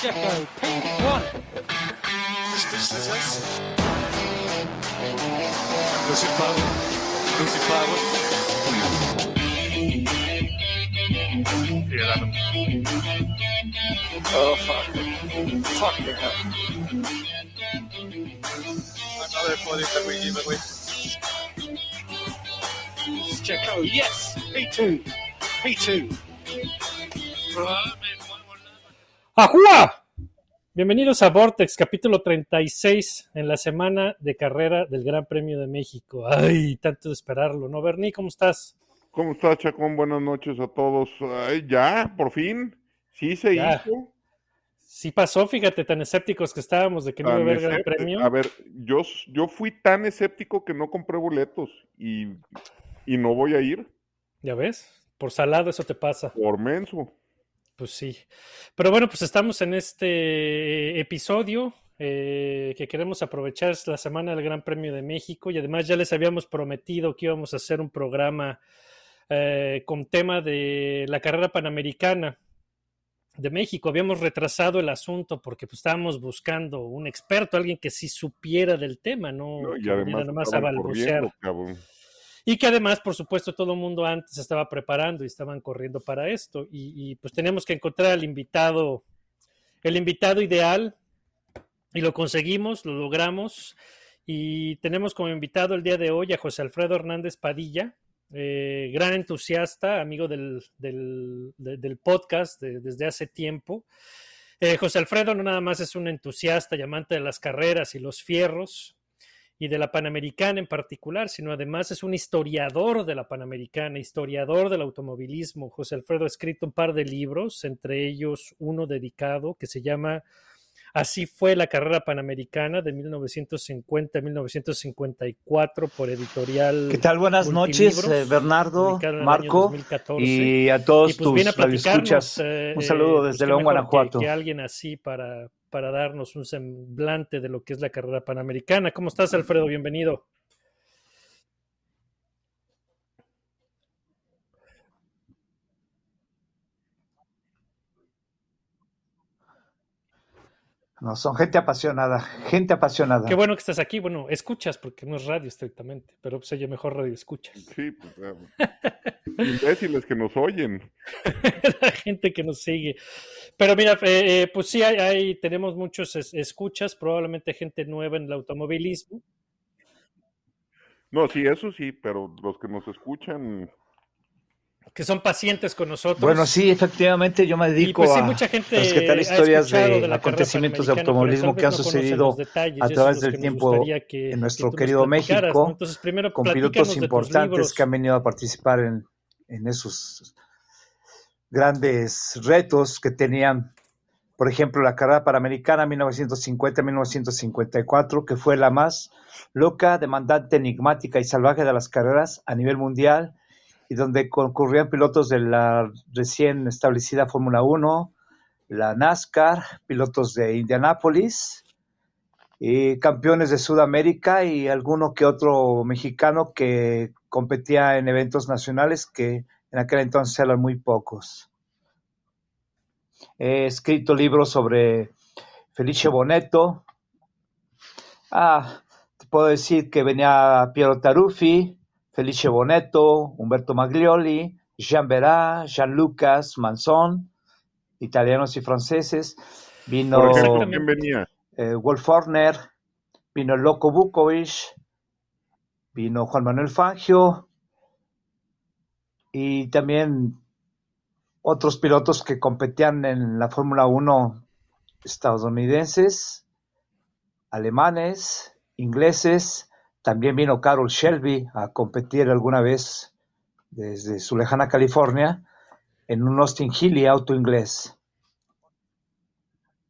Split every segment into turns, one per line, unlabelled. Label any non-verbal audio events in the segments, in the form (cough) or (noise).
Pacheco, Pink won it.
Lucy Power, Lucy Power. Yeah, that one.
Oh, fuck. Fucking hell.
Another body that we give away.
Yes! P2! P2!
Uh, ¡Ajúa! Bienvenidos a Vortex, capítulo 36 en la semana de carrera del Gran Premio de México. Ay, tanto de esperarlo, ¿no? Bernie, ¿cómo estás?
¿Cómo estás, Chacón? Buenas noches a todos. Ay, ya, por fin. Sí se
Ya.
hizo.
Sí pasó, fíjate, tan escépticos que estábamos de que no iba a haber Gran. Premio.
A ver, yo, yo fui tan escéptico que no compré boletos y, y no voy a ir
Ya ves, por salado eso te pasa.
por menso.
Pues sí. Pero bueno, pues estamos en este episodio eh, que queremos aprovechar la semana del Gran Premio de México y además ya les habíamos prometido que íbamos a hacer un programa eh, con tema de la carrera panamericana de México. Habíamos retrasado el asunto porque pues, estábamos buscando un experto, alguien que sí supiera del tema, no
Y además
nada más a balbucear.
corriendo.
Y que además, por supuesto, todo el mundo antes estaba preparando y estaban corriendo para esto. Y, pues teníamos que encontrar al invitado, el invitado ideal. Y lo conseguimos, lo logramos. Y tenemos como invitado el día de hoy a José Alfredo Hernández Padilla, eh, gran entusiasta, amigo del, del, de- del podcast de- desde hace tiempo. Eh, José Alfredo no nada más es un entusiasta y amante de las carreras y los fierros, y de la Panamericana en particular, sino además es un historiador de la Panamericana, historiador del automovilismo. José Alfredo ha escrito un par de libros, entre ellos uno dedicado que se llama Así fue la carrera panamericana de 1950-1954 por editorial.
¿Qué tal? Buenas noches, eh, Bernardo, Marco
2014.
y a todos
Y pues viene a
tus
platicarnos. eh,
Un saludo desde
pues,
León,
que-
Guanajuato.
Que, alguien así para, para darnos un semblante de lo que es la carrera panamericana. ¿Cómo estás, Alfredo? Bienvenido.
No, son gente apasionada, gente apasionada.
Qué bueno que estás aquí. Bueno, escuchas, porque no es radio estrictamente, pero pues oye mejor radio escuchas.
Sí, pues, eh, imbéciles que nos oyen. (laughs)
La gente que nos sigue. Pero mira, eh, eh, pues sí, hay, hay- tenemos muchos es- escuchas, probablemente gente nueva en el automovilismo.
No, sí, eso sí, pero los que nos escuchan,
que son pacientes con nosotros.
Bueno, sí, efectivamente, yo me
Y
dedico
pues sí,
a
mucha gente
rescatar
ha
historias de, acontecimientos de automovilismo que han
no
sucedido
detalles,
a través del tiempo
que-
en nuestro
que
querido México,
¿no? Entonces, primero
con pilotos importantes que han venido a participar en, en esos grandes retos que tenían, por ejemplo, la carrera panamericana 1950-1954, que fue la más loca, demandante, enigmática y salvaje de las carreras a nivel mundial, y donde concurrían pilotos de la recién establecida Fórmula 1, la NASCAR, pilotos de Indianápolis, y campeones de Sudamérica y alguno que otro mexicano que competía en eventos nacionales que en aquel entonces eran muy pocos. He escrito libros sobre Felice Bonetto. Ah, te puedo decir que venía Piero Taruffi, Felice Bonetto, Umberto Maglioli, Jean Berat, Jean Lucas, Manson, italianos y franceses. Vino eh, Wolf Horner, vino Loco Vukovic, vino Juan Manuel Fangio y también otros pilotos que competían en la Fórmula 1 estadounidenses, alemanes, ingleses. También vino Carol Shelby a competir alguna vez desde su lejana California en un Austin Healey auto inglés.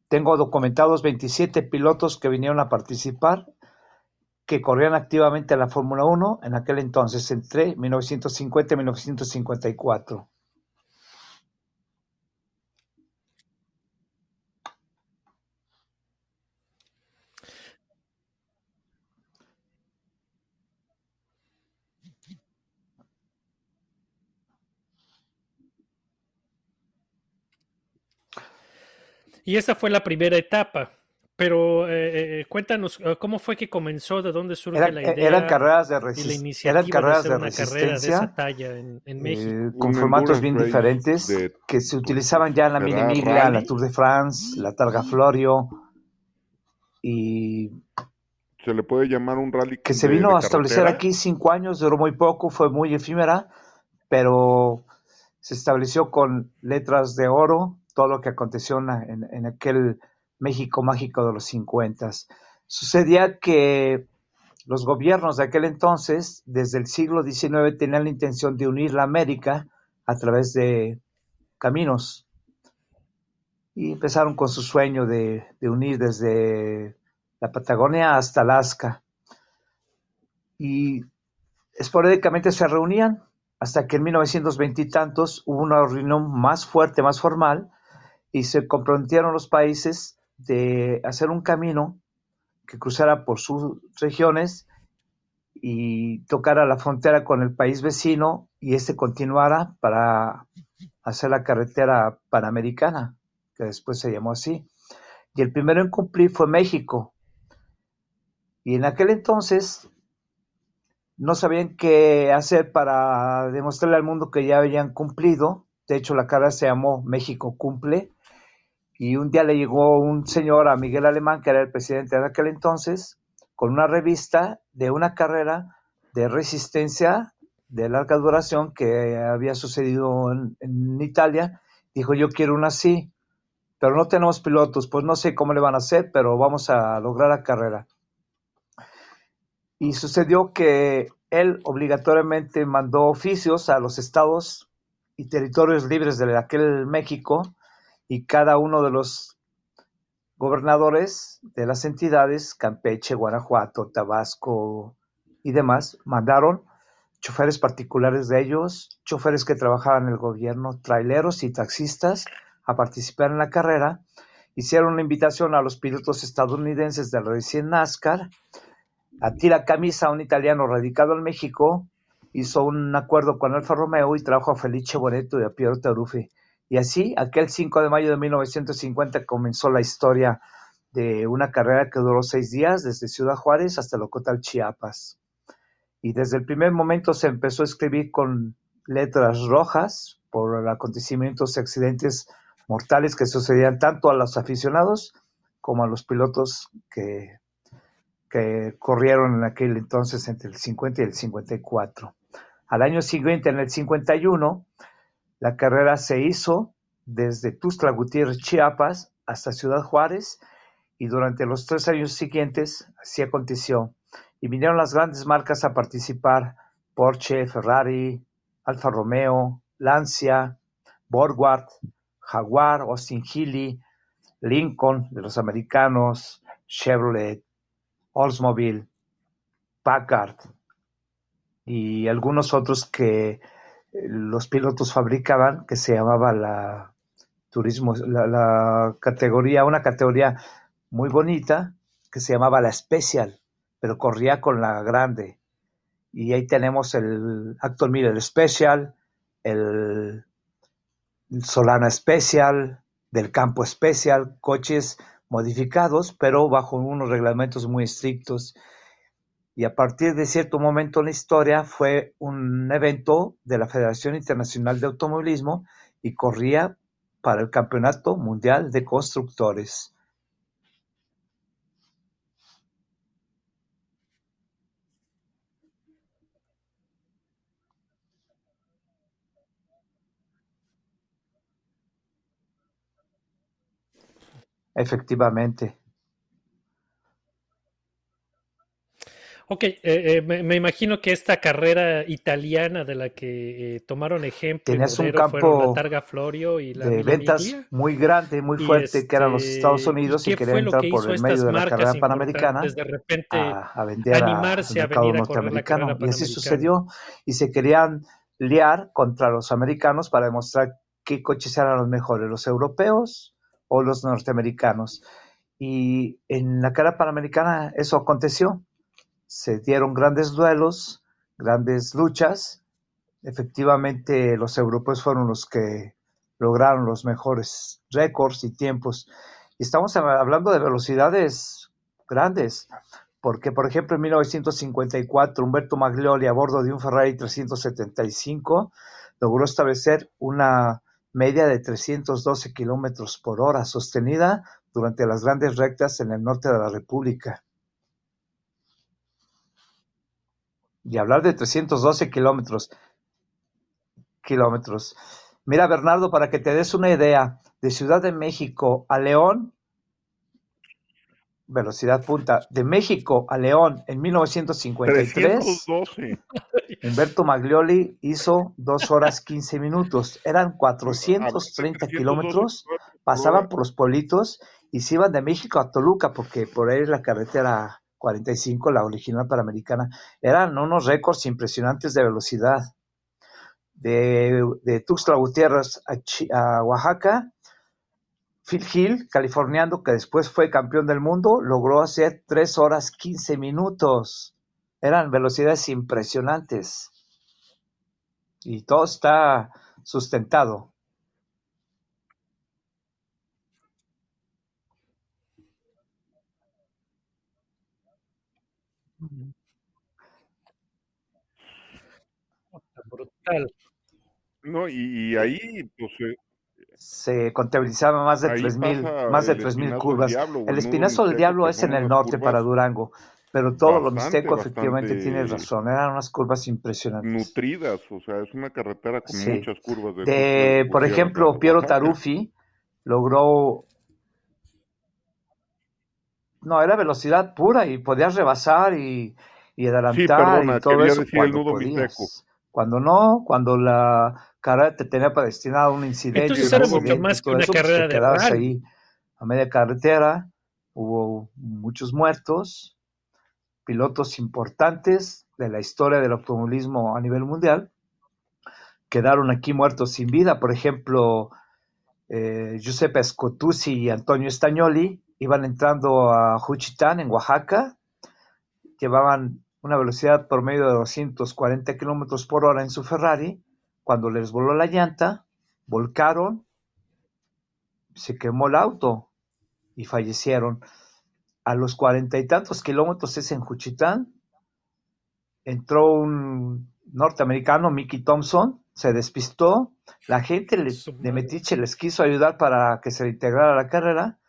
Tengo documentados 27 pilotos que vinieron a participar, que corrían activamente en la Fórmula 1 en aquel entonces, entre 1950 y 1954.
Y esa fue la primera etapa. Pero eh, eh, cuéntanos, eh, ¿cómo fue que comenzó? ¿De dónde surge
Eran,
la
eh,
idea?
eran carreras de,
y la
resist-
iniciativa
eran carreras
de
de
una carrera de
resistencia
esa talla en, en México.
eh, con formatos bien diferentes
de-
que se utilizaban ya en la mini
¿Será
miglia, la? Tour de France, la Targa Florio y
Se le puede llamar un rally
que se vino a establecer aquí cinco años, duró muy poco, fue muy efímera, pero se estableció con letras de oro todo lo que aconteció en, aquel México mágico de los 50. Sucedía que los gobiernos de aquel entonces, desde el siglo XIX, tenían la intención de unir la América a través de caminos. Y empezaron con su sueño de, de unir desde la Patagonia hasta Alaska. Y esporádicamente se reunían hasta que en 1920 y tantos hubo una reunión más fuerte, más formal, y se comprometieron los países de hacer un camino que cruzara por sus regiones y tocara la frontera con el país vecino y este continuara para hacer la carretera panamericana, que después se llamó así. Y el primero en cumplir fue México. Y en aquel entonces no sabían qué hacer para demostrarle al mundo que ya habían cumplido. De hecho, la carrera se llamó México Cumple. Y un día le llegó un señor a Miguel Alemán, que era el presidente de aquel entonces, con una revista de una carrera de resistencia de larga duración que había sucedido en Italia. Dijo, yo quiero una así, pero no tenemos pilotos, pues no sé cómo le van a hacer, pero vamos a lograr la carrera. Y sucedió que él obligatoriamente mandó oficios a los estados y territorios libres de aquel México y cada uno de los gobernadores de las entidades, Campeche, Guanajuato, Tabasco y demás, mandaron choferes particulares de ellos, choferes que trabajaban en el gobierno, traileros y taxistas a participar en la carrera. Hicieron una invitación a los pilotos estadounidenses del recién NASCAR. A Tira Camisa, un italiano radicado en México, hizo un acuerdo con Alfa Romeo y trajo a Felice Boneto y a Piero Taruffi. Y así, aquel 5 de mayo de 1950 comenzó la historia de una carrera que duró seis días, desde Ciudad Juárez hasta Locotal, Chiapas. Y desde el primer momento se empezó a escribir con letras rojas por acontecimientos y accidentes mortales que sucedían tanto a los aficionados como a los pilotos que, que corrieron en aquel entonces entre el 50 y el 54. Al año siguiente, en el 51, la carrera se hizo desde Tuxtla Gutiérrez, Chiapas, hasta Ciudad Juárez, y durante los tres años siguientes así aconteció. Y vinieron las grandes marcas a participar, Porsche, Ferrari, Alfa Romeo, Lancia, Borgward, Jaguar, Austin Healey, Lincoln de los americanos, Chevrolet, Oldsmobile, Packard y algunos otros que los pilotos fabricaban que se llamaba la turismo, la, categoría, una categoría muy bonita que se llamaba la Special, pero corría con la grande. Y ahí tenemos el Acton Miller Special, el Solana Special, del Campo Special, coches modificados, pero bajo unos reglamentos muy estrictos y a partir de cierto momento en la historia fue un evento de la Federación Internacional de Automovilismo y corría para el Campeonato Mundial de Constructores. Efectivamente.
Ok, eh, eh, me, me, imagino que esta carrera italiana de la que eh, tomaron ejemplo
Tenías un
fueron
campo
la Targa Florio y la
de
Mila
ventas
Miglia.
muy grande, muy fuerte,
este,
que eran los Estados Unidos y,
¿qué
querían entrar por el medio de la carrera panamericana
de repente
a, a, vender
animarse a venir a correr la carrera
norteamericano. Y así sucedió y se querían liar contra los americanos para demostrar qué coches eran los mejores, los europeos o los norteamericanos. Y en la carrera panamericana eso aconteció se dieron grandes duelos, grandes luchas. Efectivamente, los europeos fueron los que lograron los mejores récords y tiempos. Y estamos hablando de velocidades grandes, porque por ejemplo en 1954 Humberto Maglioli a bordo de un Ferrari 375 logró establecer una media de 312 kilómetros por hora sostenida durante las grandes rectas en el norte de la República. Y hablar de 312 kilómetros, kilómetros. Mira, Bernardo, para que te des una idea, de Ciudad de México a León, velocidad punta, de México a León en 1953,
312.
Humberto Maglioli hizo 2 horas 15 minutos. Eran 430 kilómetros, pasaban por los pueblitos y se iban de México a Toluca, porque por ahí es la carretera 45, la original panamericana. Eran unos récords impresionantes de velocidad. De, de Tuxtla Gutiérrez a, Oaxaca, Phil Hill, californiano, que después fue campeón del mundo, logró hacer 3 horas 15 minutos. Eran velocidades impresionantes. Y todo está sustentado.
No, y, y ahí, pues, eh,
Se contabilizaba más de
Ahí
3000
pasa
más de
el
3000
Espinazo del
curvas.
Diablo, el
espinazo del diablo es en el norte para Durango, pero todo lo mixteco efectivamente tienes razón, eran unas curvas impresionantes.
nutridas, o sea, es una carretera con
Sí.
muchas curvas. De,
De, por ejemplo, Piero. Taruffi logró no, era velocidad pura y podías rebasar y, y adelantar
perdona,
y todo eso
decir el nudo
podías.
mixteco.
Cuando no, cuando la carrera te tenía predestinada a un incidente,
Entonces
era mucho
más que una
eso, pues,
carrera
te
de
ahí a media carretera, hubo muchos muertos, pilotos importantes de la historia del automovilismo a nivel mundial quedaron aquí muertos sin vida. Por ejemplo, eh, Giuseppe Scotuzzi y Antonio Stagnoli iban entrando a Juchitán, en Oaxaca, llevaban una velocidad promedio de 240 kilómetros por hora en su Ferrari. Cuando les voló la llanta, volcaron, se quemó el auto y fallecieron. A los cuarenta y tantos kilómetros es en Juchitán, entró un norteamericano, Mickey Thompson, se despistó, la gente le- de. Metiche les quiso ayudar para que se integrara a la carrera,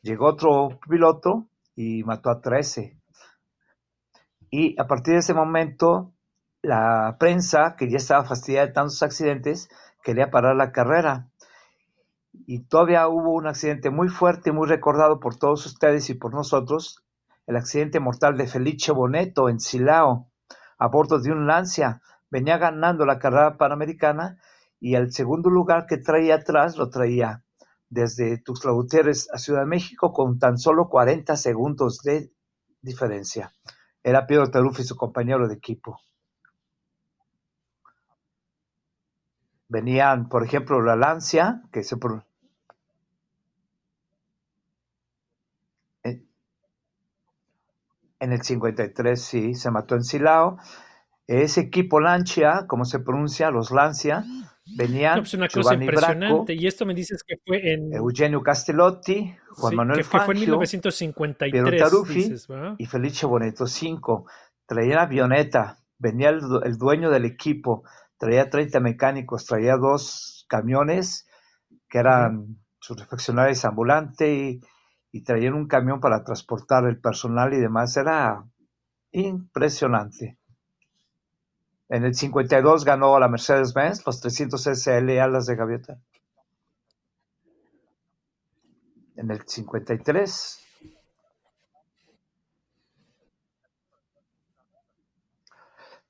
llegó otro piloto y mató a 13. Y a partir de ese momento, la prensa, que ya estaba fastidiada de tantos accidentes, quería parar la carrera. Y todavía hubo un accidente muy fuerte, muy recordado por todos ustedes y por nosotros, el accidente mortal de Felice Boneto en Silao, a bordo de un Lancia. Venía ganando la carrera panamericana y el segundo lugar que traía atrás lo traía desde Tuxtla Gutiérrez a Ciudad de México con tan solo 40 segundos de diferencia. Era Piero Taruffi su compañero de equipo. Venían, por ejemplo, la Lancia, que se pro- en el 53, sí, se mató en Silao. Ese equipo Lancia, como se pronuncia, los Lancia, venían
No, pues una cosa
Giovanni Bracco,
impresionante. Y esto me dices que fue en,
Eugenio Castellotti, Juan
sí,
Manuel
que, que fue en
Fangio,
1953,
Piero Taruffi y Felice Boneto 5. Traían avioneta, venía el dueño del equipo, traía 30 mecánicos, traía dos camiones que eran sus refaccionarios ambulantes y, y traían un camión para transportar el personal y demás. Era impresionante. En el 52 ganó la Mercedes-Benz los 300 SL alas de gaviota. En el 53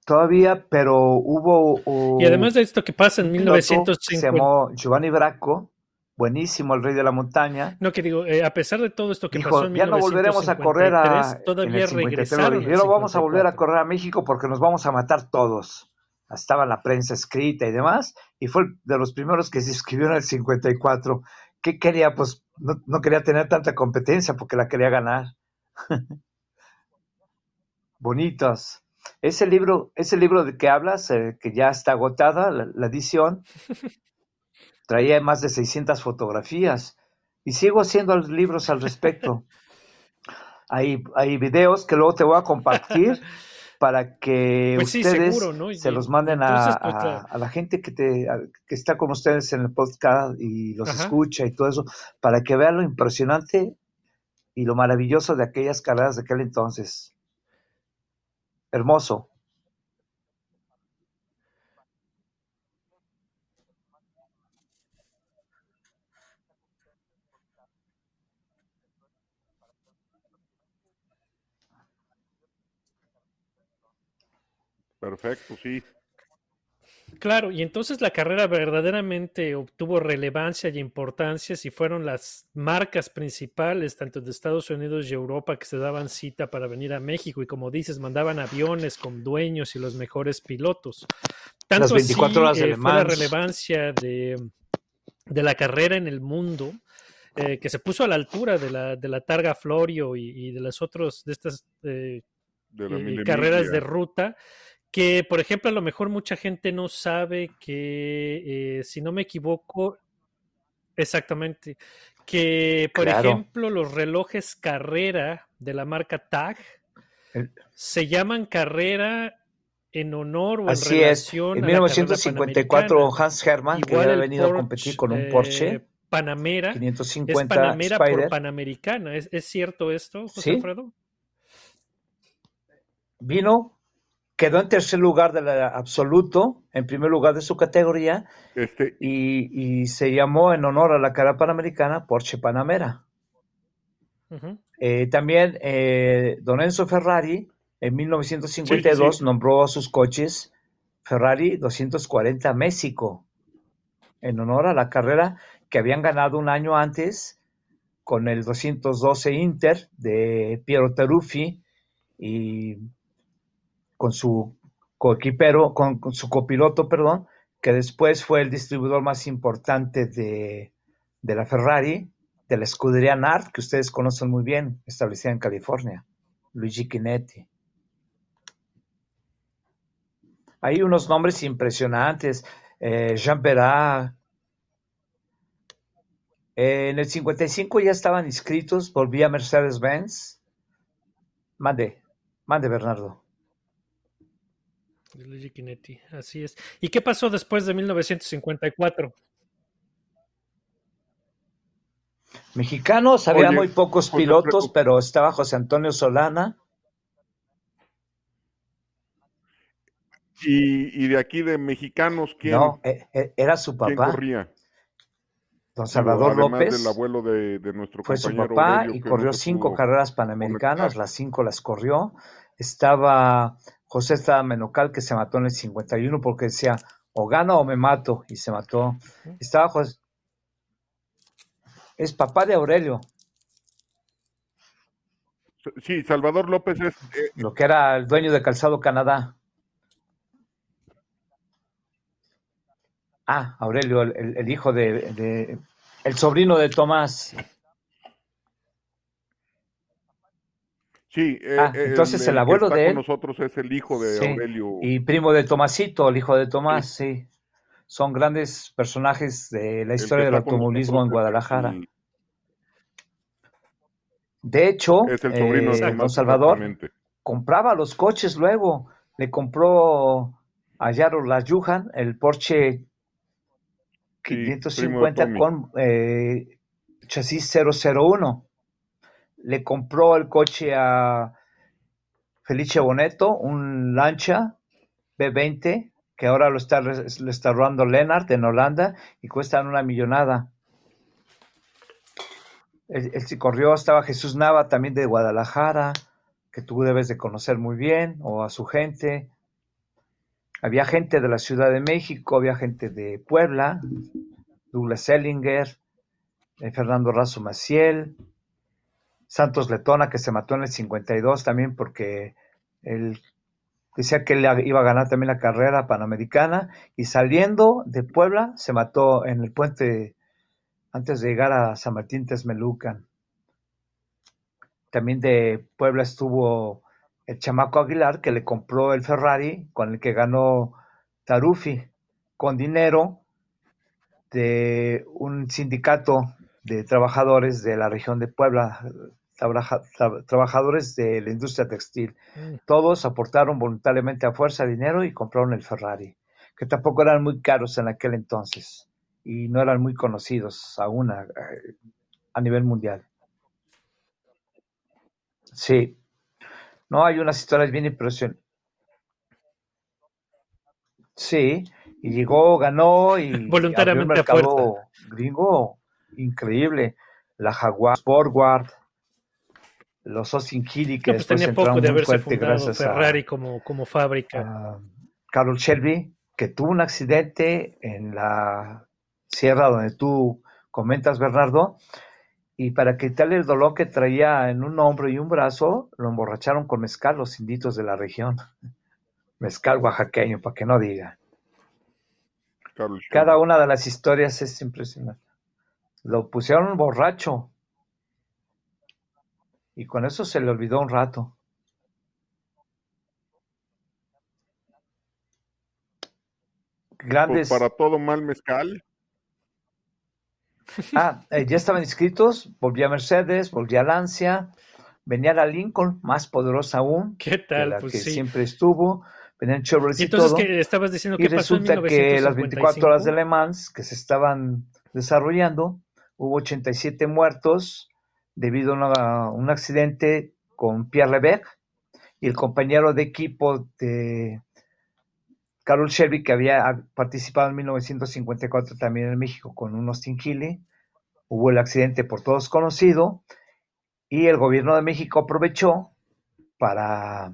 todavía, pero hubo
Y además de esto que pasa en
un piloto que se
1950,
llamó Giovanni Bracco, buenísimo, el rey de la montaña.
no que digo, eh, a pesar de todo esto que
Dijo,
pasó en
ya no volveremos a correr a,
1953,
en
todavía
el 53.
regresaron.
"Ya no vamos a volver a
54.
correr a México porque nos vamos a matar todos. Estaba la prensa escrita y demás, y fue de los primeros que se inscribió en el 54. ¿Qué quería? Pues no, no quería tener tanta competencia porque la quería ganar. (laughs) Bonitos. Ese libro, ese libro de que hablas, eh, que ya está agotada, la, la edición, (laughs) traía más de 600 fotografías y sigo haciendo libros al respecto. (laughs) hay, hay videos que luego te voy a compartir (laughs) para que
Pues sí,
ustedes
seguro, ¿no? Y-
se los manden a,
pues,
a- la gente que, te, a- que está con ustedes en el podcast y los
Ajá.
escucha y todo eso, para que vean lo impresionante y lo maravilloso de aquellas carreras de aquel entonces. Hermoso.
Perfecto, sí.
Claro, y entonces la carrera verdaderamente obtuvo relevancia y importancia si fueron las marcas principales, tanto de Estados Unidos y Europa, que se daban cita para venir a México y como dices, mandaban aviones con dueños y los mejores pilotos. Tanto
Las 24 horas de
así, eh, fue la relevancia de, de la carrera en el mundo, eh, que se puso a la altura de la, de la Targa Florio y, y de las otras, de estas eh,
De la
eh,
mil
carreras de ruta, que por ejemplo a lo mejor mucha gente no sabe que, eh, si no me equivoco, exactamente, que por
Claro.
ejemplo los relojes carrera de la marca TAG
El-
se llaman carrera en honor o en
Así es.
relación
En
a la carrera
1954
panamericana.
Hans Hermann, que había venido a competir con un
eh,
Porsche
Panamera es
550
Panamera por
Spider,
Panamericana. ¿Es, es cierto esto, José
Sí.
Alfredo?
vino, quedó en tercer lugar del absoluto, en primer lugar de su categoría,
Este,
y, y se llamó en honor a la carrera panamericana Porsche Panamera. Eh, también eh, Don Enzo Ferrari en 1952
Sí, sí.
nombró a sus coches Ferrari 240 México en honor a la carrera que habían ganado un año antes con el 212 Inter de Piero Teruffi y con su coequipero, con, con su copiloto, perdón, que después fue el distribuidor más importante de, la Ferrari, de la escudería NART, que ustedes conocen muy bien, establecida en California, Luigi Chinetti. Hay unos nombres impresionantes, eh, Jean Perrat. En el 55 ya estaban inscritos, volvía Mercedes-Benz. Mande, mande Bernardo.
De Luigi Chinetti, así es. ¿Y qué pasó después de 1954?
Mexicanos, había
Oye,
muy pocos pilotos, pero estaba José Antonio Solana.
y, y de aquí de mexicanos, ¿quién,
No, eh, eh, era su
quién
papá,
corría?
don Salvador
Además
López.
del abuelo de, de nuestro
Fue su papá
Aurelio,
y corrió cinco carreras panamericanas, las cinco las corrió. Estaba José Estrada Menocal, que se mató en el 51 porque decía, o gano o me mato, y se mató. Estaba José... Es papá de Aurelio,
Sí, Salvador López es, eh,
lo que era el dueño de Calzado Canadá. Ah, Aurelio, el, el- el hijo de, de- el sobrino de Tomás.
Sí, eh,
Ah,
eh,
entonces el
que
abuelo
está
de
con
él-
nosotros es el hijo de
Sí,
Aurelio.
Y primo de Tomasito, el hijo de Tomás, sí. Son grandes personajes de la
el
historia
que
del automovilismo en Guadalajara.
el-
De hecho,
Es el sobrino
eh,
de
don
Tomás,
Salvador compraba los coches luego. Le compró a Yaro Layujan el Porsche
Sí, primo de
550
Tommy.
con eh, chasis 001. Le compró el coche a Felice Boneto, un Lancia B20, que ahora lo está, robando Lennart en Holanda y cuestan una millonada. El, el corrió estaba Jesús Nava también de Guadalajara, que tú debes de conocer muy bien, o a su gente. Había gente de la Ciudad de México, había gente de Puebla, Douglas Ellinger, eh, Fernando Razo Maciel, Santos Letona, que se mató en el 52 también porque él decía que él iba a ganar también la carrera panamericana y saliendo de Puebla se mató en el puente antes de llegar a San Martín Texmelucan. También de Puebla estuvo el chamaco Aguilar que le compró el Ferrari con el que ganó Tarufi con dinero de un sindicato de trabajadores de la región de Puebla, trabaja- tra- trabajadores de la industria textil.
Mm.
Todos aportaron voluntariamente a fuerza dinero y compraron el Ferrari, que tampoco eran muy caros en aquel entonces y no eran muy conocidos aún a, a nivel mundial. Sí, no hay unas historias bien impresionantes. Sí, y llegó, ganó y (laughs) abrió un
Voluntariamente a
mercado gringo increíble. La Jaguar, Sportguard, los Austin Healey, que
No, pues
después
tenía
entraron
poco de
muy
haberse
fuerte
fundado
gracias a-
Ferrari como, como fábrica.
Carol Shelby, que tuvo un accidente en la sierra donde tú comentas, Bernardo, y para quitarle el dolor que traía en un hombro y un brazo, lo emborracharon con mezcal los inditos de la región. (laughs) Mezcal oaxaqueño, para que no diga.
Carlos Shelby.
Cada una de las historias es impresionante. Lo pusieron borracho. Y con eso se le olvidó un rato.
Pues
Grandes.
para todo mal mezcal. (laughs)
Ah, eh, ya estaban inscritos. Volvía Mercedes, volvía Lancia. Venía la Lincoln, más poderosa aún,
¿Qué
que
tal?
la
Pues
que
sí.
siempre estuvo. Venían Chevrolet
Y
y
entonces
todo.
que estabas diciendo
Y
qué pasó en
resulta que las 24 horas de
1955.
Le Mans que se estaban desarrollando, hubo 87 muertos debido a una- un accidente con Pierre Levesque y el compañero de equipo de Carol Shelby, que había participado en 1954 también en México con un Austin Healey. Hubo el accidente por todos conocido y el gobierno de México aprovechó para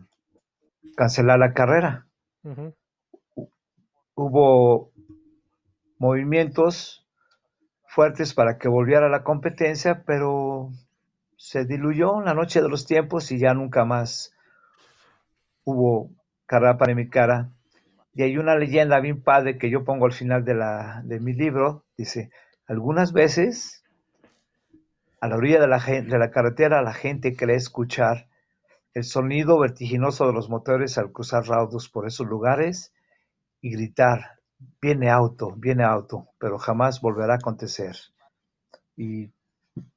cancelar la carrera hubo movimientos fuertes para que volviera la competencia, pero se diluyó en la noche de los tiempos y ya nunca más hubo carrera para mi cara. Y hay una leyenda bien padre que yo pongo al final de, la, de mi libro, dice, algunas veces a la orilla de la, de la carretera la gente cree escuchar el sonido vertiginoso de los motores al cruzar raudos por esos lugares y gritar, viene auto, viene auto, pero jamás volverá a acontecer. Y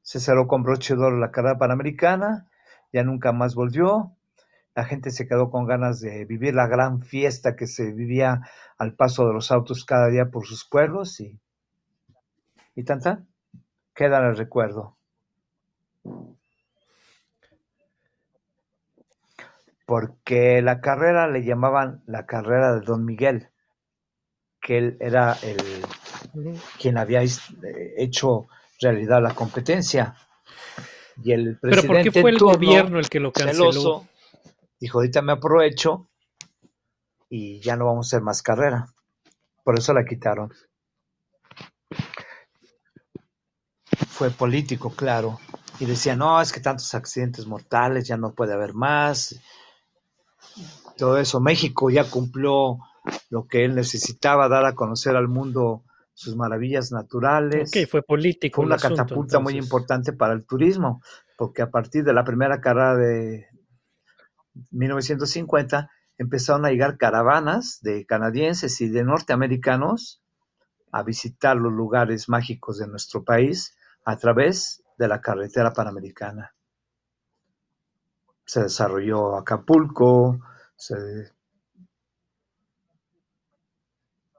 se cerró con broche de oro la carrera panamericana, ya nunca más volvió. La gente se quedó con ganas de vivir la gran fiesta que se vivía al paso de los autos cada día por sus pueblos y, y tanta, queda en el recuerdo. Porque la carrera le llamaban la carrera de Don Miguel, que él era el, quien había eh, hecho realidad la competencia. Y el
Pero ¿por
presidente
qué fue el gobierno el que lo canceló?
celoso, dijo, ahorita me aprovecho y ya no vamos a hacer más carrera. Por eso la quitaron. Fue político, claro. Y decía, no, es que tantos accidentes mortales, ya no puede haber más. Todo eso. México ya cumplió lo que él necesitaba, dar a conocer al mundo sus maravillas naturales
Ok, fue político
fue una
asunto,
catapulta muy importante para el turismo, porque a partir de la primera carrera de 1950 empezaron a llegar caravanas de canadienses y de norteamericanos a visitar los lugares mágicos de nuestro país a través de la carretera panamericana. Se desarrolló Acapulco, se-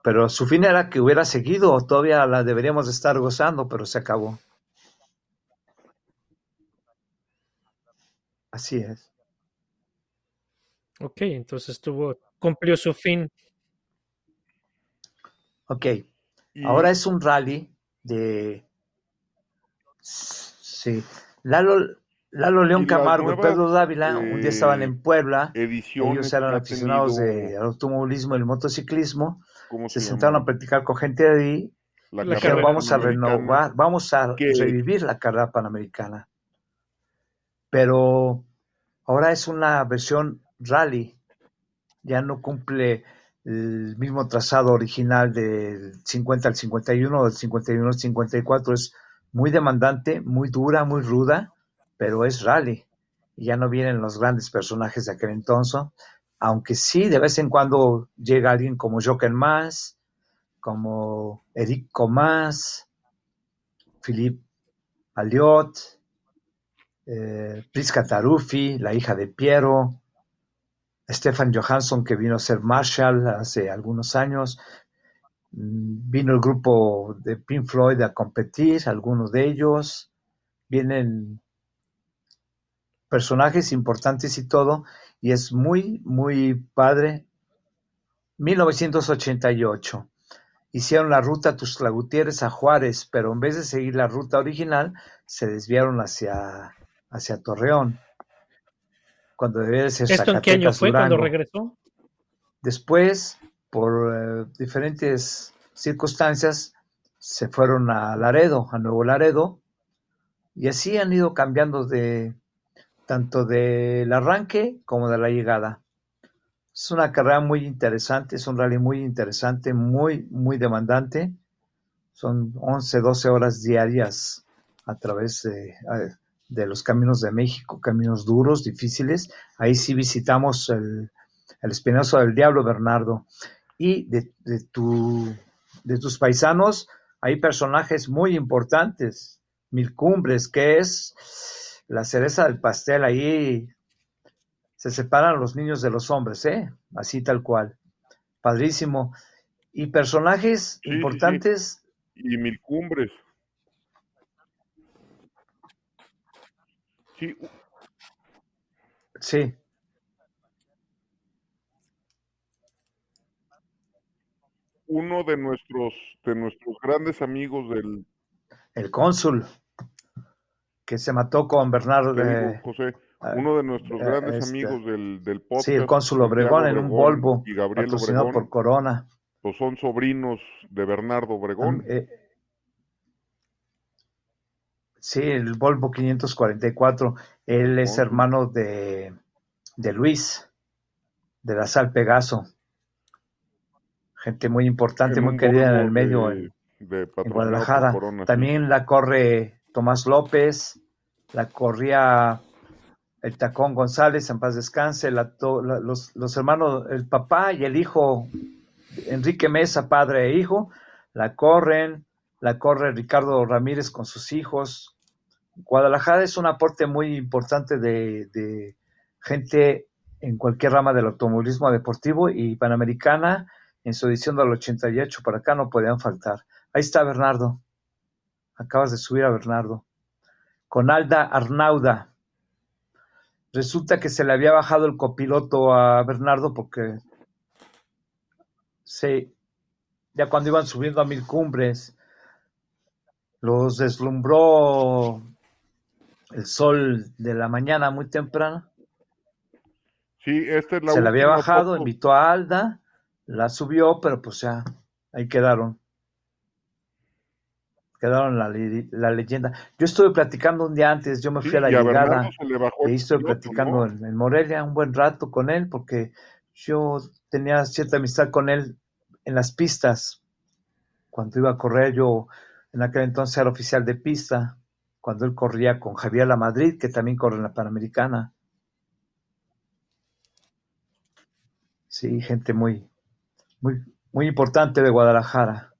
pero su fin era que hubiera seguido, todavía la deberíamos de estar gozando, pero se acabó. Así es.
Ok, entonces tuvo, cumplió su fin.
Ok,
Y
ahora es un rally de... Sí, Lalo, Lalo León Camargo y Pedro Dávila un día estaban
eh,
en Puebla, ellos eran aficionados
tenido,
de automovilismo y el motociclismo,
¿cómo
se
se
sentaron a platicar con gente de ahí
La,
La
dijeron,
carrera
vamos a renovar, vamos a revivir la carrera panamericana. Pero ahora es una versión rally, ya no cumple el mismo trazado original del 50 al 51, del 51 al 54, es muy demandante, muy dura, muy ruda, pero es rally. Y ya no vienen los grandes personajes de aquel entonces, aunque sí, de vez en cuando llega alguien como Jochen Mass, como Eric Comas, Philippe Aliot, eh, Prisca Taruffi, la hija de Piero, Stefan Johansson, que vino a ser Marshall hace algunos años. Mm, Vino el grupo de Pink Floyd a competir, algunos de ellos. Vienen personajes importantes y todo, y es muy, muy padre. 1988. Hicieron la ruta Tuxtla Gutiérrez a Juárez, pero en vez de seguir la ruta original, se desviaron hacia, hacia Torreón. Cuando debía de ser
¿Esto en qué año
Zacatecas,
fue cuando regresó?
Después, por eh, diferentes circunstancias, se fueron a Laredo, a Nuevo Laredo, y así han ido cambiando de tanto del arranque como de la llegada. Es una carrera muy interesante, es un rally muy interesante, muy, muy demandante. Son 11, 12 horas diarias a través de, de los caminos de México, caminos duros, difíciles. Ahí sí visitamos el, el Espinazo del Diablo, Bernardo. Y de, de tu, de tus paisanos hay personajes muy importantes. Mil Cumbres, que es la cereza del pastel. Ahí se separan los niños de los hombres, ¿eh? Así tal cual. Padrísimo. Y personajes
Sí, sí, sí.
importantes,
Y mil cumbres. Sí,
sí.
uno de nuestros, de nuestros grandes amigos del,
El cónsul, que se mató con Bernardo de...
José, uno de nuestros
eh,
grandes
este,
amigos del, del podcast.
Sí, el cónsul Obregón en un Volvo,
y Gabriel
patrocinado
Obregón,
por Corona.
pues son sobrinos de Bernardo Obregón.
Eh, sí, el Volvo 544. Él es hermano de, de Luis, de la Sal Pegaso. Gente muy importante, muy querida en el medio
de-
en,
de
Guadalajara.
Corona, sí.
También la corre Tomás López, la corría el Tacón González, en paz descanse, los hermanos, el papá y el hijo, Enrique Mesa, padre e hijo, la corren, la corre Ricardo Ramírez con sus hijos. Guadalajara es un aporte muy importante de, de gente en cualquier rama del automovilismo deportivo y Panamericana en su edición del 88 para acá no podían faltar. Ahí está Bernardo. Acabas de subir a Bernardo. Con Alda Arnauda. Resulta que se le había bajado el copiloto a Bernardo porque sí, ya cuando iban subiendo a mil cumbres, los deslumbró el sol de la mañana muy temprano.
Sí, esta es la
se le había bajado,
foto.
invitó a Alda, la subió, pero pues ya, ahí quedaron. Quedaron la, la leyenda. Yo estuve platicando un día antes, yo me
Sí,
fui a la llegada. Y
el
estuve
piloto,
platicando
¿no?
en, Morelia un buen rato con él, porque yo tenía cierta amistad con él en las pistas. Cuando iba a correr, yo en aquel entonces era oficial de pista, cuando él corría con Javier La Madrid, que también corre en la Panamericana. Sí, gente muy, muy, muy importante de Guadalajara.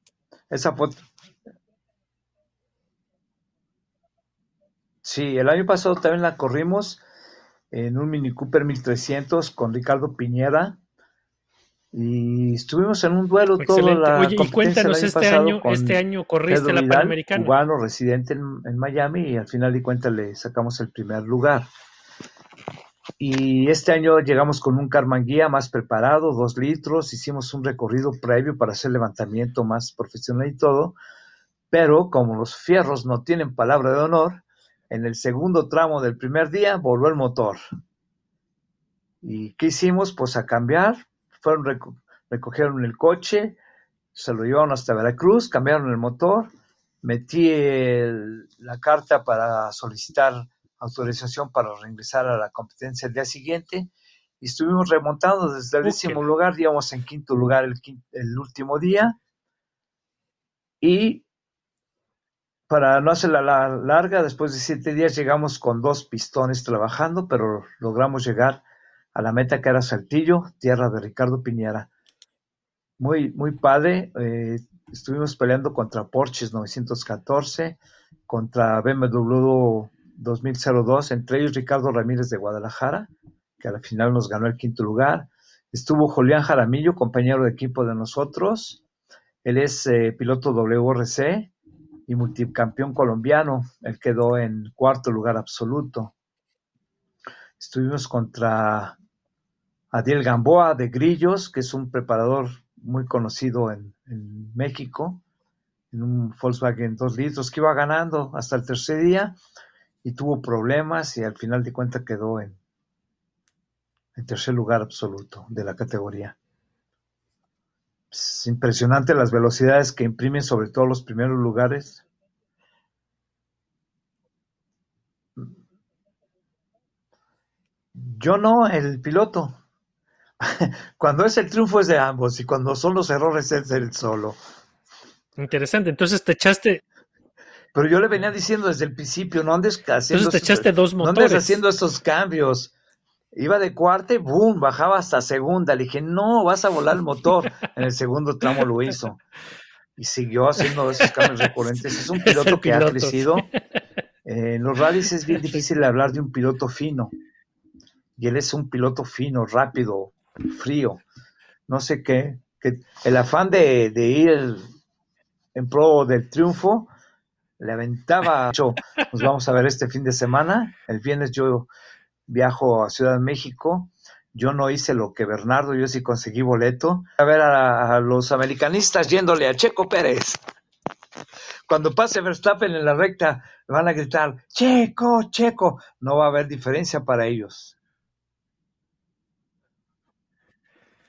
Esa foto. Sí, el año pasado también la corrimos en un Mini Cooper 1300 con Ricardo Piñera y estuvimos en un duelo
Excelente.
la
Oye, y cuéntanos, este año, este año corriste
Pedro
la
Vidal,
Panamericana.
cubano residente en, en Miami y al final de cuentas le sacamos el primer lugar. Y este año llegamos con un Carmanguía más preparado, dos litros, hicimos un recorrido previo para hacer levantamiento más profesional y todo, pero como los fierros no tienen palabra de honor, en el segundo tramo del primer día voló el motor. ¿Y qué hicimos? Pues a cambiar, fueron reco- recogieron el coche, se lo llevaron hasta Veracruz, cambiaron el motor, metí el- la carta para solicitar autorización para reingresar a la competencia el día siguiente y estuvimos remontando desde el décimo lugar, íbamos en quinto lugar el último día y para no hacer la larga, después de siete días llegamos con dos pistones trabajando, pero logramos llegar a la meta que era Saltillo, tierra de Ricardo Piñera. Muy, muy padre. eh, estuvimos peleando contra Porsches 914, contra BMW 2002, entre ellos Ricardo Ramírez de Guadalajara, que al final nos ganó el quinto lugar. Estuvo Julián Jaramillo, compañero de equipo de nosotros. Él es eh, piloto WRC y multicampeón colombiano. Él quedó en cuarto lugar absoluto. Estuvimos contra Adiel Gamboa de Grillos, que es un preparador muy conocido en, México, en un Volkswagen 2 litros, que iba ganando hasta el tercer día y tuvo problemas y al final de cuentas quedó en, en tercer lugar absoluto de la categoría. Es impresionante las velocidades que imprimen sobre todo los primeros lugares. Yo no, el piloto. (laughs) Cuando es el triunfo es de ambos y cuando son los errores es del solo.
Interesante. Entonces te echaste,
Pero yo le venía diciendo desde el principio, no andes haciendo,
entonces te
estos-
echaste dos
no andes haciendo estos cambios. Iba de cuarta y boom, bajaba hasta segunda. Le dije, no, vas a volar el motor. (laughs) En el segundo tramo lo hizo. Y siguió haciendo esos cambios recurrentes. Es un (laughs) piloto que ha crecido. (laughs) Eh, en los rallies es bien difícil hablar de un piloto fino. Y él es un piloto fino, rápido, frío. No sé qué. que el afán de, de ir en pro del triunfo le aventaba. Nos vamos a ver este fin de semana. El viernes yo viajo a Ciudad de México. Yo no hice lo que Bernardo, yo sí conseguí boleto. A ver a, a los americanistas yéndole a Checo Pérez. Cuando pase Verstappen en la recta, van a gritar, Checo, Checo. No va a haber diferencia para ellos.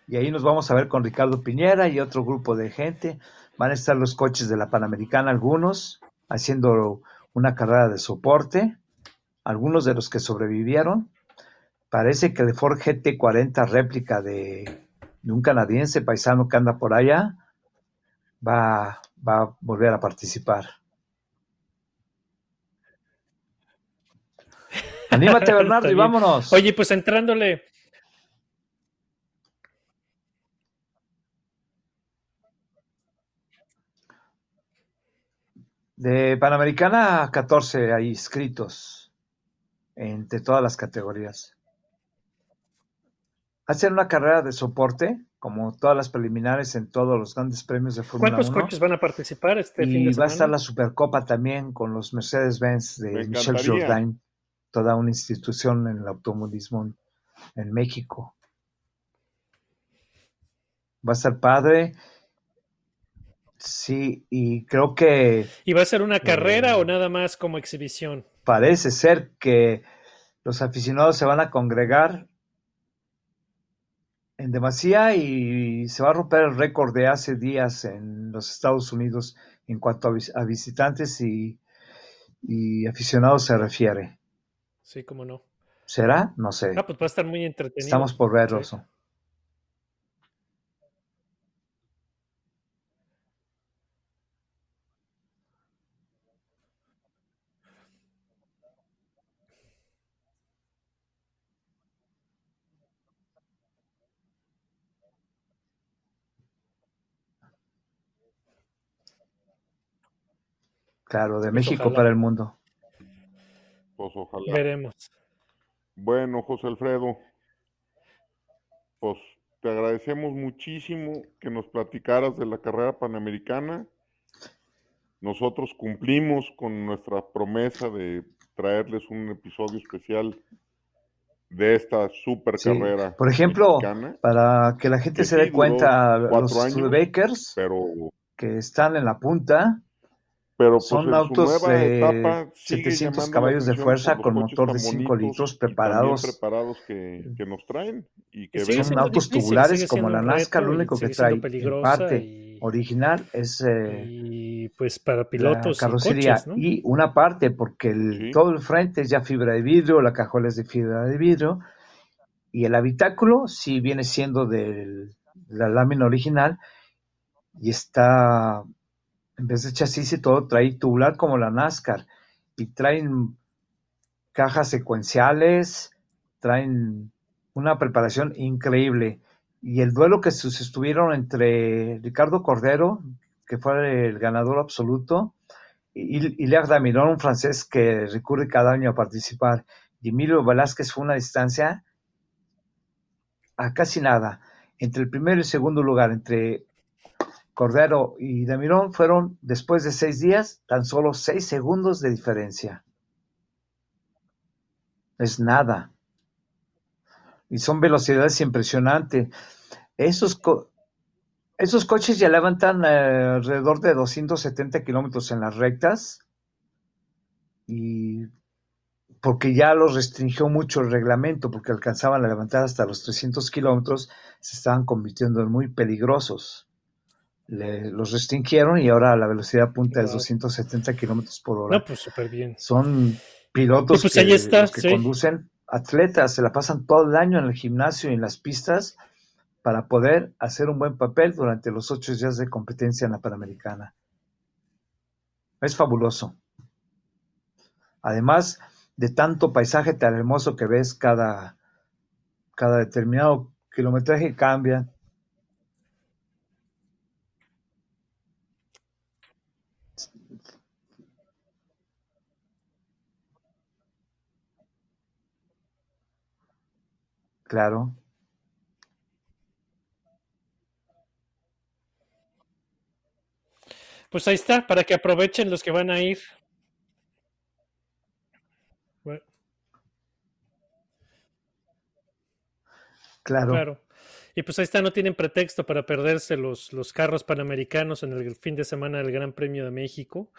Y ahí nos vamos a ver con Ricardo Piñera y otro grupo de gente. Van a estar los coches de la Panamericana, algunos, haciendo una carrera de soporte. Algunos de los que sobrevivieron. Parece que el Ford GT40 réplica de, de un canadiense paisano que anda por allá va, va a volver a participar. (laughs) Anímate, Bernardo, y vámonos.
Oye, pues entrándole,
De Panamericana, 14 hay inscritos entre todas las categorías. Hacen una carrera de soporte, como todas las preliminares en todos los grandes premios de Fórmula
¿cuántos
1.
coches van a participar este fin
Y
de
va a
semana?
estar la Supercopa también con los Mercedes-Benz de
Me
Michel. Jourdain, toda una institución en el automovilismo en, en México. Va a estar padre. Sí, y creo que
¿Y va a ser una carrera
Eh,
o nada más como exhibición?
Parece ser que los aficionados se van a congregar en demasía y se va a romper el récord de hace días en los Estados Unidos en cuanto a, vis- a visitantes y, y aficionados se refiere.
Sí, cómo no.
¿Será? No sé.
Ah, pues va a estar muy entretenido.
Estamos por verlo.
Sí.
Claro, de
Pues
México
ojalá.
para el mundo.
Pues ojalá.
Veremos.
Bueno, José Alfredo, pues te agradecemos muchísimo que nos platicaras de la carrera panamericana. Nosotros cumplimos con nuestra promesa de traerles un episodio especial de esta super
Sí.
carrera
Por ejemplo,
mexicana,
para que la gente
Que
se
sí,
dé cuenta,
cuatro
los
años. Pero,
que están en la punta
pero pues
son autos
nueva
de
etapa sigue
700
llamando la
caballos de fuerza con motor de 5
bonitos
litros
y
preparados.
preparados que, que nos traen y que
Y
Son autos
difícil,
tubulares como la NASCAR, lo
y
único que trae en parte
y,
original es eh,
y, pues para
la
pilotos y
carrocería
coches, ¿no?
y una parte porque el-
Sí.
todo el frente es ya fibra de vidrio, la cajuela es de fibra de vidrio y el habitáculo sí viene siendo de la lámina original y está en vez de chasis y todo trae tubular como la NASCAR y traen cajas secuenciales, traen una preparación increíble. Y el duelo que estuvieron entre Ricardo Cordero, que fue el ganador absoluto, y Hilaire Damiron, un francés que recurre cada año a participar, y Emilio Velázquez fue una distancia a casi nada. Entre el primero y el segundo lugar, entre Cordero y Damirón, fueron, después de seis días, tan solo seis segundos de diferencia. Es nada. Y son velocidades impresionantes. Esos, esos coches ya levantan eh, alrededor de 270 kilómetros en las rectas y porque ya los restringió mucho el reglamento, porque alcanzaban a levantar hasta los 300 kilómetros, se estaban convirtiendo en muy peligrosos. Los restringieron y ahora la velocidad punta es 270 kilómetros por hora.
No, pues súper bien.
Son pilotos
pues
que, que conducen atletas, se la pasan todo el año en el gimnasio y en las pistas para poder hacer un buen papel durante los ocho días de competencia en la Panamericana. Es fabuloso. Además de tanto paisaje tan hermoso que ves cada, cada determinado kilometraje cambia. Claro.
Pues ahí está, para que aprovechen los que van a ir.
Claro.
Claro. Y pues ahí está, no tienen pretexto para perderse los, los carros panamericanos en el fin de semana del Gran Premio de México.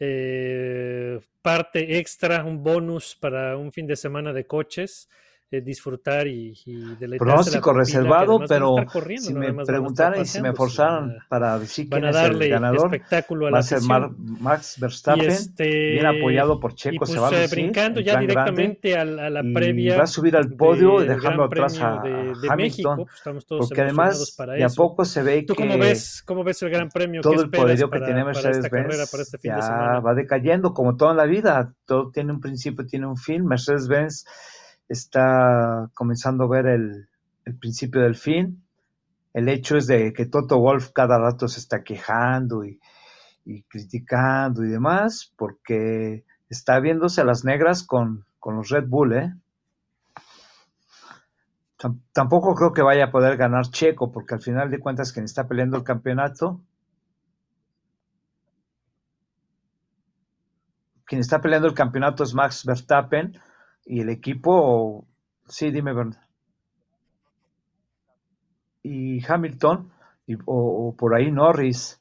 Eh, parte extra, un bonus para un fin de semana de coches disfrutar y, y
Pronóstico reservado, pero si me preguntaran y si me forzaran para decir quién es el ganador,
espectáculo
va a ser Max Verstappen, este, bien apoyado por Checo,
pues,
se va a
eh, brincando ya directamente a, la previa.
va a subir al podio dejando atrás a, de, de Hamilton, México, pues, porque además de a poco se ve
¿Tú
que
cómo ves, cómo ves el Gran Premio?
todo el poderío que tiene Mercedes-Benz este ya va decayendo, como toda la vida, todo tiene un principio, tiene un fin, Mercedes-Benz está comenzando a ver el, principio del fin. El hecho es de que Toto Wolf cada rato se está quejando y, criticando y demás, porque está viéndose a las negras con, los Red Bull, ¿eh? Tampoco creo que vaya a poder ganar Checo, porque al final de cuentas quien está peleando el campeonato, quien está peleando el campeonato es Max Verstappen, y el equipo, sí, dime, verdad. Y Hamilton, y, o, por ahí Norris.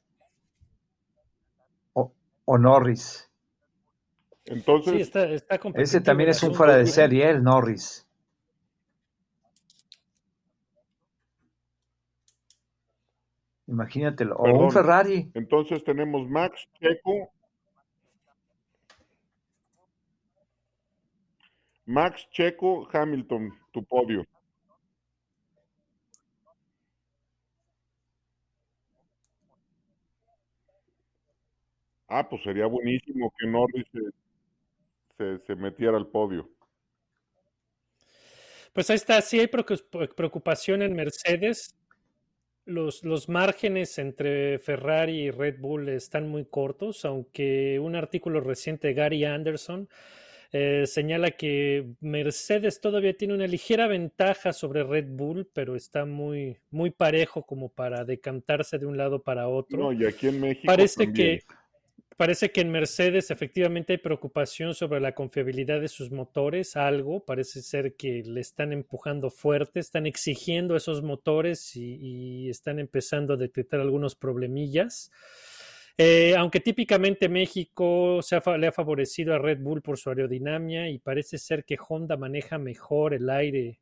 O, Norris.
Entonces,
ese también es un fuera de serie, el Norris. Imagínatelo. O un Ferrari.
Entonces tenemos Max, Checo, Max Checo Hamilton, tu podio. Ah, pues sería buenísimo que Norris se, metiera al podio.
Pues ahí está, sí hay preocupación en Mercedes. Los, los, márgenes entre Ferrari y Red Bull están muy cortos, aunque un artículo reciente de Gary Anderson eh, señala que Mercedes todavía tiene una ligera ventaja sobre Red Bull, pero está muy, muy parejo como para decantarse de un lado para otro.
No, y aquí en México
parece que parece que en Mercedes efectivamente hay preocupación sobre la confiabilidad de sus motores, algo, parece ser que le están empujando fuerte, están exigiendo esos motores y, y están empezando a detectar algunos problemillas. Eh, aunque típicamente México se le ha favorecido a Red Bull por su aerodinámica y parece ser que Honda maneja mejor el aire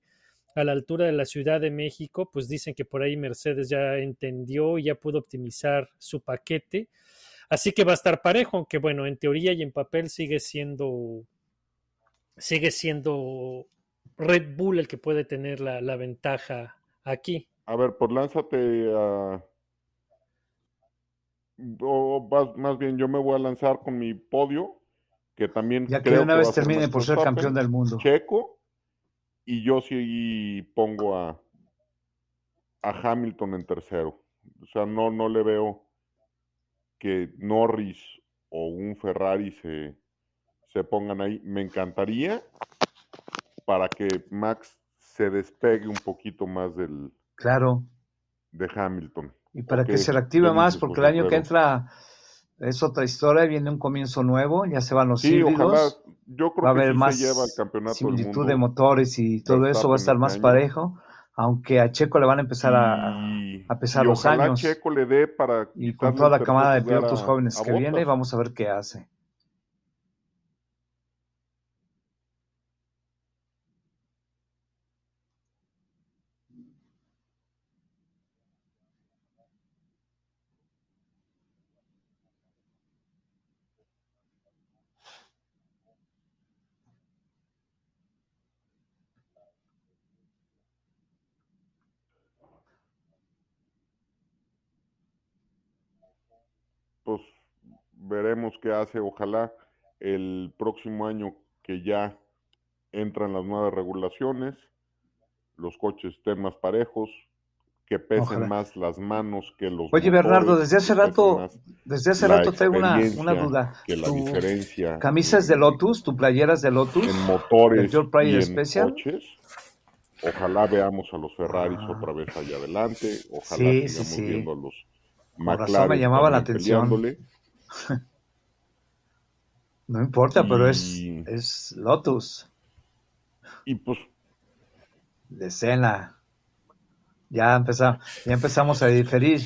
a la altura de la Ciudad de México, pues dicen que por ahí Mercedes ya entendió y ya pudo optimizar su paquete. Así que va a estar parejo, aunque bueno, en teoría y en papel sigue siendo sigue siendo Red Bull el que puede tener la, la ventaja aquí.
A ver, pues lánzate a, o más bien yo me voy a lanzar con mi podio, que también
ya que una vez termine por ser campeón del mundo.
Checo, y yo sí pongo a, a Hamilton en tercero. O sea, no, no le veo que Norris o un Ferrari se, se pongan ahí. Me encantaría para que Max se despegue un poquito más del
Claro.
de Hamilton.
Y para que se reactive
¿qué
más, porque el
José
año que entra es otra historia, viene un comienzo nuevo, ya se van los
Sí, ojalá. Yo creo
va a haber
sí
más
se lleva el campeonato del
similitud
mundo.
de motores y todo eso va a estar más
año.
parejo, aunque a Checo le van a empezar a,
y,
a pesar
y
los
ojalá
años.
Checo le dé para
y con toda
el
la camada de pilotos
a-
jóvenes
a
que viene, vamos a ver qué hace.
pues veremos qué hace. Ojalá el próximo año que ya entran las nuevas regulaciones, los coches estén más parejos, que pesen
Ojalá.
más las manos que los
Oye, Bernardo, desde hace rato, desde hace rato traigo una, una duda.
que la
¿Tu
diferencia
camisa es de
en-
Lotus? ¿Tu playera es de Lotus?
en motores
¿El Pure Player
y en
Special?
coches. Ojalá veamos a los Ferraris
Ah.
otra vez allá adelante. Ojalá
Sí,
sigamos
sí.
viendo a los
Con razón
McLaren
me llamaba la atención.
peleándole. (laughs)
No importa, pero es, Lotus,
Y pues
de cena. Ya empezamos, ya empezamos a diferir.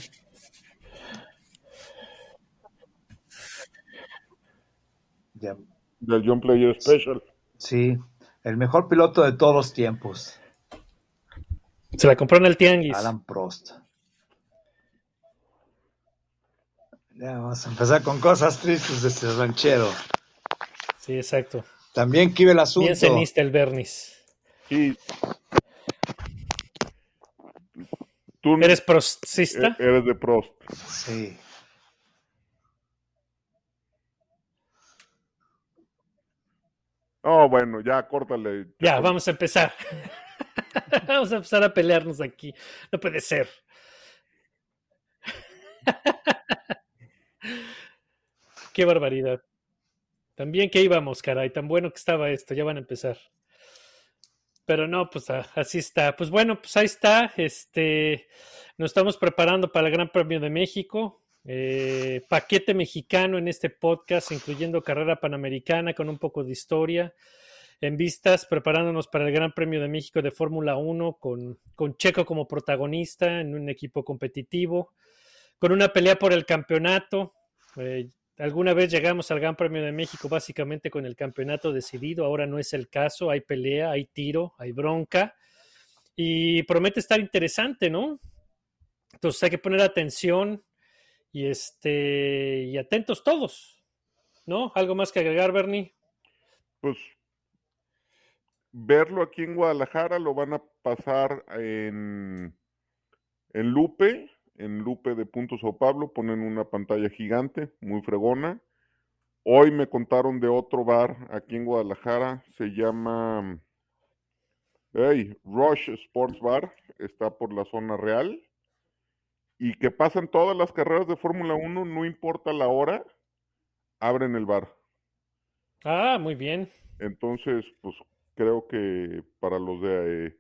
Ya,
del John Player Special.
sí, el mejor piloto de todos los tiempos,
Se la compró en el Tianguis.
Alan Prost. Ya vamos a empezar con cosas tristes de este ranchero.
Sí, exacto.
También que el asunto.
Bien cenista el Bernis.
Sí. Tú
¿Eres prostista?
e- eres de Prost.
Sí.
Oh, bueno, ya, córtale.
Ya,
Checo.
vamos a empezar. (laughs) vamos a empezar a pelearnos aquí. No puede ser. Qué barbaridad. También que íbamos, caray. Tan bueno que estaba esto. Ya van a empezar. Pero no, pues a- así está. Pues bueno, pues ahí está. Este, nos estamos preparando para el Gran Premio de México. Eh, paquete mexicano en este podcast, incluyendo carrera panamericana con un poco de historia en vistas, preparándonos para el Gran Premio de México de Fórmula 1 con, con Checo como protagonista en un equipo competitivo, con una pelea por el campeonato. Eh, alguna vez llegamos al Gran Premio de México básicamente con el campeonato decidido, ahora no es el caso, hay pelea, hay tiro, hay bronca y promete estar interesante, ¿no? Entonces hay que poner atención y este y atentos todos, ¿no? ¿Algo más que agregar, Bernie?
Pues verlo aquí en Guadalajara lo van a pasar en, en Lupe, en Lupe de Punto Sao Pablo, ponen una pantalla gigante, muy fregona. Hoy me contaron de otro bar aquí en Guadalajara, se llama hey, Rush Sports Bar, está por la zona real. Y que pasan todas las carreras de Fórmula 1, no importa la hora, abren el bar.
Ah, muy bien.
Entonces, pues creo que para los de eh,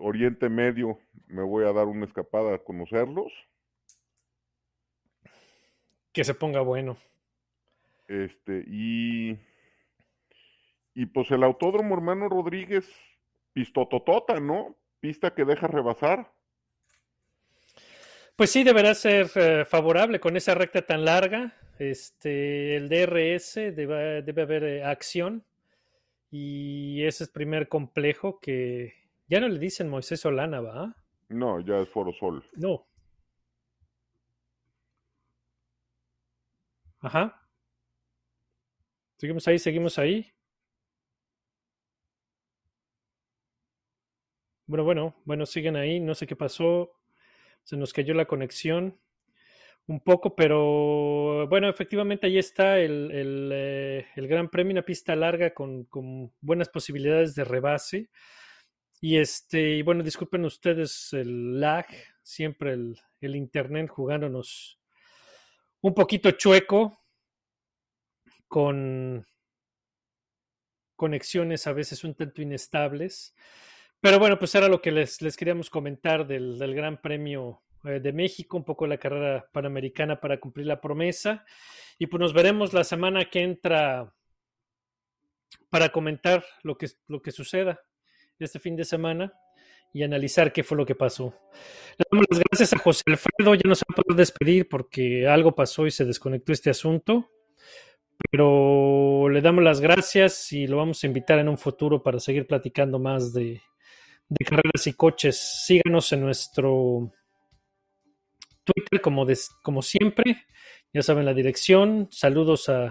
Oriente Medio me voy a dar una escapada a conocerlos.
Que se ponga bueno.
Este, y, y pues el autódromo hermano Rodríguez, pistototota, ¿no? Pista que deja rebasar.
Pues sí, deberá ser eh, favorable con esa recta tan larga. Este, el DRS debe, debe haber eh, acción. Y ese es primer complejo que ya no le dicen Moisés Solana, ¿va?
No, ya es Foro Sol.
No. Ajá. Seguimos ahí, seguimos ahí. Bueno, bueno, bueno, siguen ahí. No sé qué pasó. Se nos cayó la conexión un poco, pero bueno, efectivamente ahí está el, el, eh, el Gran Premio, una pista larga con, con, buenas posibilidades de rebase. Y este, y bueno, disculpen ustedes el lag, siempre el, el internet jugándonos un poquito chueco, con conexiones a veces un tanto inestables. Pero bueno, pues era lo que les, les queríamos comentar del, del Gran Premio eh, de México, un poco la carrera panamericana para cumplir la promesa. Y pues nos veremos la semana que entra para comentar lo que, lo que suceda este fin de semana y analizar qué fue lo que pasó. Le damos las gracias a José Alfredo, ya no se va a despedir porque algo pasó y se desconectó este asunto, pero le damos las gracias y lo vamos a invitar en un futuro para seguir platicando más de, de carreras y coches. Síganos en nuestro Twitter como, des- como siempre, ya saben la dirección. Saludos a,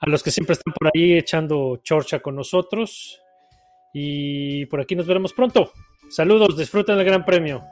a los que siempre están por ahí echando chorcha con nosotros. Y por aquí nos veremos pronto. Saludos, disfruten el Gran Premio.